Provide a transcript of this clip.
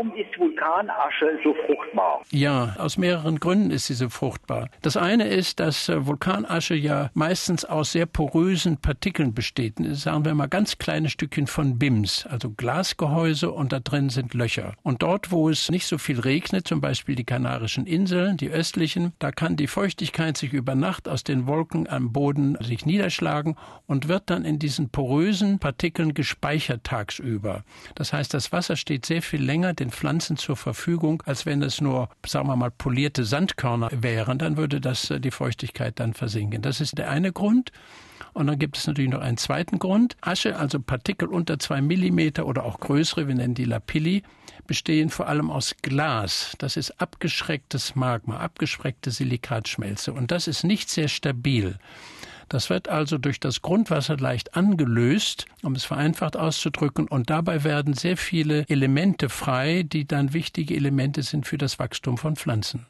Warum ist Vulkanasche so fruchtbar? Ja, aus mehreren Gründen ist sie so fruchtbar. Das eine ist, dass äh, Vulkanasche ja meistens aus sehr porösen Partikeln besteht. Sagen wir mal ganz kleine Stückchen von BIMS, also Glasgehäuse und da drin sind Löcher. Und dort, wo es nicht so viel regnet, zum Beispiel die Kanarischen Inseln, die östlichen, da kann die Feuchtigkeit sich über Nacht aus den Wolken am Boden sich niederschlagen und wird dann in diesen porösen Partikeln gespeichert tagsüber. Das heißt, das Wasser steht sehr viel länger den Pflanzen zur Verfügung, als wenn es nur, sagen wir mal, polierte Sandkörner wären. Dann würde das äh, die Feuchtigkeit dann versinken. Das ist der eine Grund. Und dann gibt es natürlich noch einen zweiten Grund. Asche, also Partikel unter zwei Millimeter oder auch größere, wir nennen die Lapilli, bestehen vor allem aus Glas. Das ist abgeschrecktes Magma, abgeschreckte Silikatschmelze. Und das ist nicht sehr stabil. Das wird also durch das Grundwasser leicht angelöst, um es vereinfacht auszudrücken, und dabei werden sehr viele Elemente frei, die dann wichtige Elemente sind für das Wachstum von Pflanzen.